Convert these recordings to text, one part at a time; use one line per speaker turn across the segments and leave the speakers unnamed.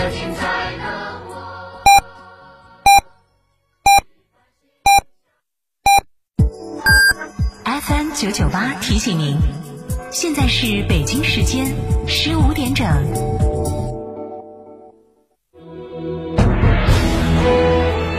的精彩的我。
FM 九九八提醒您，现在是北京时间十五点整。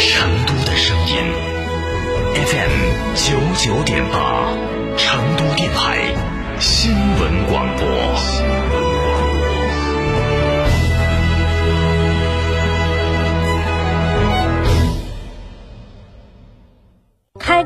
成都的声音 FM 九九点八，成都电台新闻广播。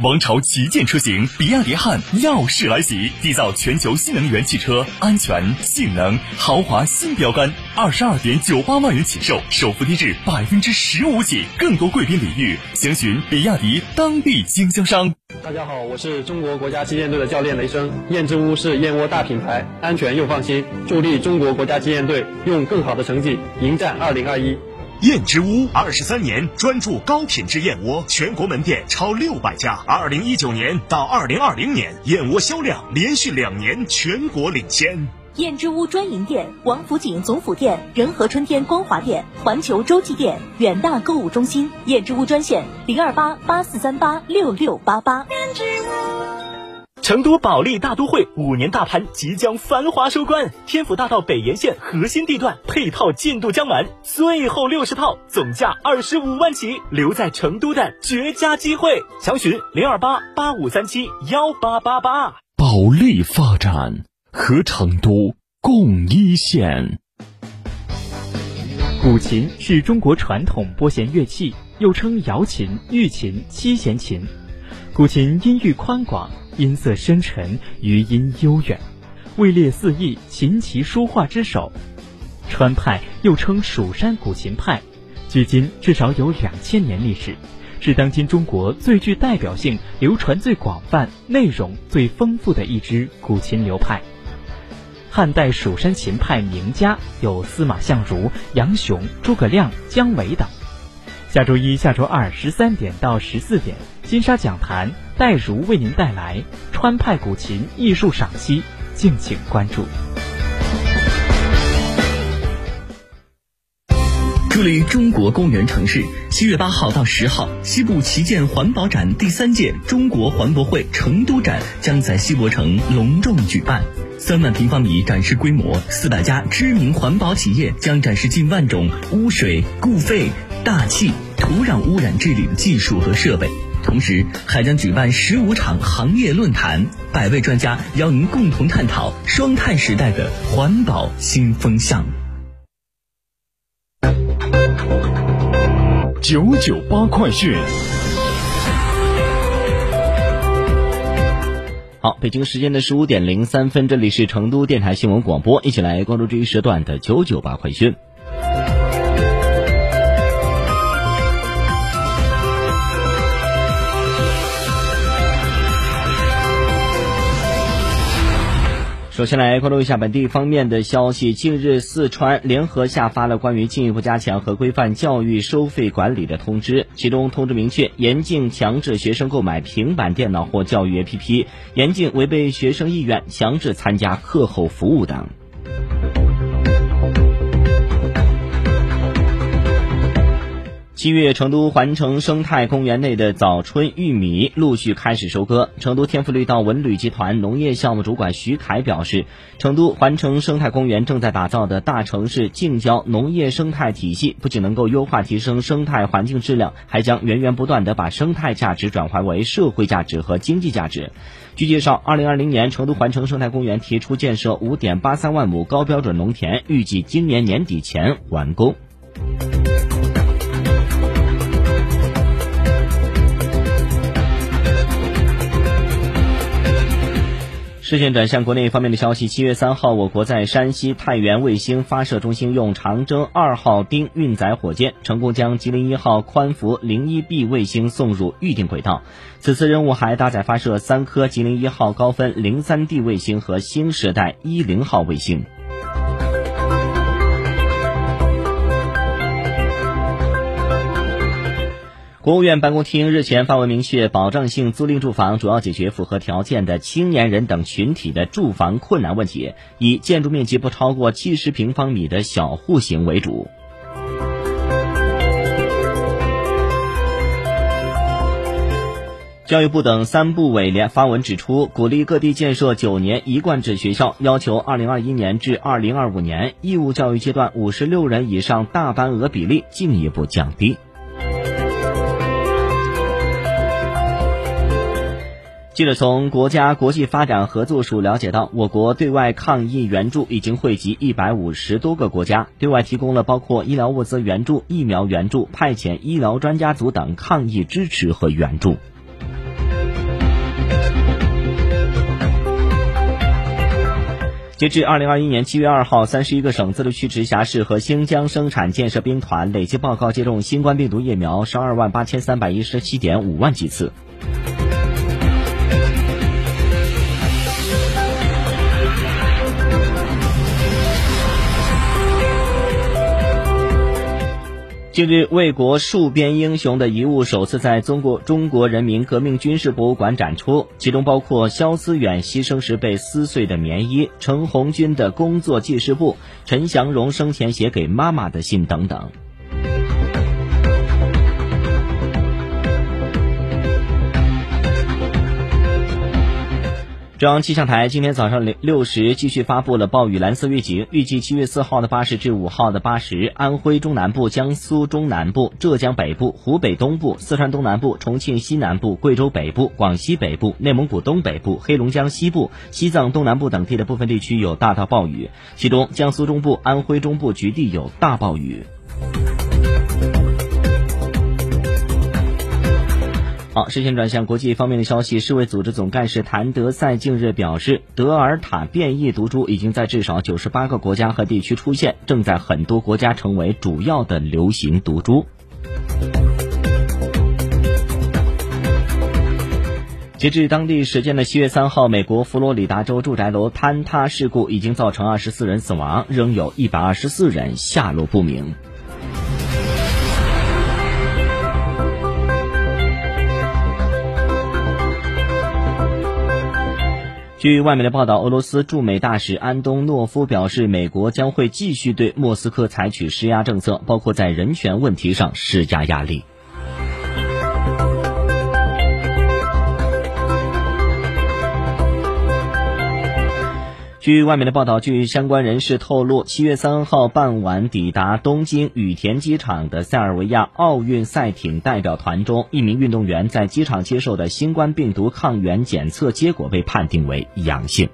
王朝旗舰车型比亚迪汉耀世来袭，缔造全球新能源汽车安全、性能、豪华新标杆，二十二点九八万元起售，首付低至百分之十五起，更多贵宾礼遇，详询比亚迪当地经销商。
大家好，我是中国国家击剑队的教练雷声。燕之屋是燕窝大品牌，安全又放心，助力中国国家击剑队用更好的成绩迎战二零二一。
燕之屋二十三年专注高品质燕窝，全国门店超六百家。二零一九年到二零二零年，燕窝销量连续两年全国领先。
燕之屋专营店：王府井总府店、仁和春天光华店、环球洲际店、远大购物中心。燕之屋专线：零二八八四三八六六八八。
成都保利大都会五年大盘即将繁华收官，天府大道北沿线核心地段配套进度将满，最后六十套，总价二十五万起，留在成都的绝佳机会，详询零二八八五三七幺八八八。
保利发展和成都共一线。
古琴是中国传统拨弦乐器，又称瑶琴、玉琴、七弦琴。古琴音域宽广。音色深沉，余音悠远，位列四艺琴棋书画之首。川派又称蜀山古琴派，距今至少有两千年历史，是当今中国最具代表性、流传最广泛、内容最丰富的一支古琴流派。汉代蜀山琴派名家有司马相如、杨雄、诸葛亮、姜维等。下周一下周二十三点到十四点，金沙讲坛戴如为您带来川派古琴艺术赏析，敬请关注。
助力中国公园城市，七月八号到十号，西部旗舰环保展第三届中国环博会成都展将在西博城隆重举办。三万平方米展示规模，四百家知名环保企业将展示近万种污水、固废。大气、土壤污染治理的技术和设备，同时还将举办十五场行业论坛，百位专家邀您共同探讨双碳时代的环保新风向。
九九八快讯。
好，北京时间的十五点零三分，这里是成都电台新闻广播，一起来关注这一时段的九九八快讯。首先来关注一下本地方面的消息。近日，四川联合下发了关于进一步加强和规范教育收费管理的通知，其中通知明确，严禁强制学生购买平板电脑或教育 APP，严禁违背学生意愿强制参加课后服务等。七月，成都环城生态公园内的早春玉米陆续开始收割。成都天府绿道文旅集团农业项目主管徐凯表示，成都环城生态公园正在打造的大城市近郊农业生态体系，不仅能够优化提升生态环境质量，还将源源不断的把生态价值转化为社会价值和经济价值。据介绍，二零二零年成都环城生态公园提出建设五点八三万亩高标准农田，预计今年年底前完工。视线转向国内方面的消息，七月三号，我国在山西太原卫星发射中心用长征二号丁运载火箭成功将吉林一号宽幅零一 B 卫星送入预定轨道。此次任务还搭载发射三颗吉林一号高分零三 D 卫星和新时代一零号卫星。国务院办公厅日前发文明确，保障性租赁住房主要解决符合条件的青年人等群体的住房困难问题，以建筑面积不超过七十平方米的小户型为主。教育部等三部委联发文指出，鼓励各地建设九年一贯制学校，要求二零二一年至二零二五年义务教育阶段五十六人以上大班额比例进一步降低。记者从国家国际发展合作署了解到，我国对外抗疫援助已经惠及一百五十多个国家，对外提供了包括医疗物资援助、疫苗援助、派遣医疗专家组等抗疫支持和援助。截至二零二一年七月二号，三十一个省、自治区、直辖市和新疆生产建设兵团累计报告接种新冠病毒疫苗十二万八千三百一十七点五万剂次。近日，为国戍边英雄的遗物首次在中国中国人民革命军事博物馆展出，其中包括肖思远牺牲时被撕碎的棉衣、陈红军的工作记事簿、陈祥荣生前写给妈妈的信等等。中央气象台今天早上六六时继续发布了暴雨蓝色预警，预计七月四号的八时至五号的八时，安徽中南部、江苏中南部、浙江北部、湖北东部、四川东南部、重庆西南部、贵州北部、广西北部、内蒙古东北部、黑龙江西部、西藏东南部等地的部分地区有大到暴雨，其中江苏中部、安徽中部局地有大暴雨。好，视线转向国际方面的消息。世卫组织总干事谭德赛近日表示，德尔塔变异毒株已经在至少九十八个国家和地区出现，正在很多国家成为主要的流行毒株。截至当地时间的七月三号，美国佛罗里达州住宅楼坍塌事故已经造成二十四人死亡，仍有一百二十四人下落不明。据外媒的报道，俄罗斯驻美大使安东诺夫表示，美国将会继续对莫斯科采取施压政策，包括在人权问题上施加压力。据外面的报道，据相关人士透露，七月三号傍晚抵达东京羽田机场的塞尔维亚奥运赛艇代表团中，一名运动员在机场接受的新冠病毒抗原检测结果被判定为阳性。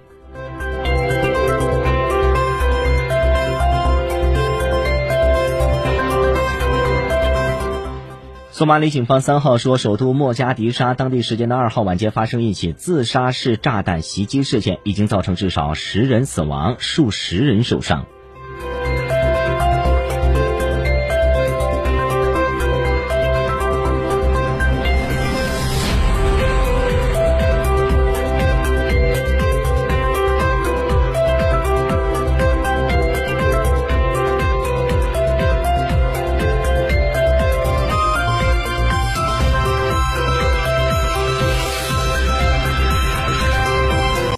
索马里警方三号说，首都莫加迪沙当地时间的二号晚间发生一起自杀式炸弹袭击事件，已经造成至少十人死亡，数十人受伤。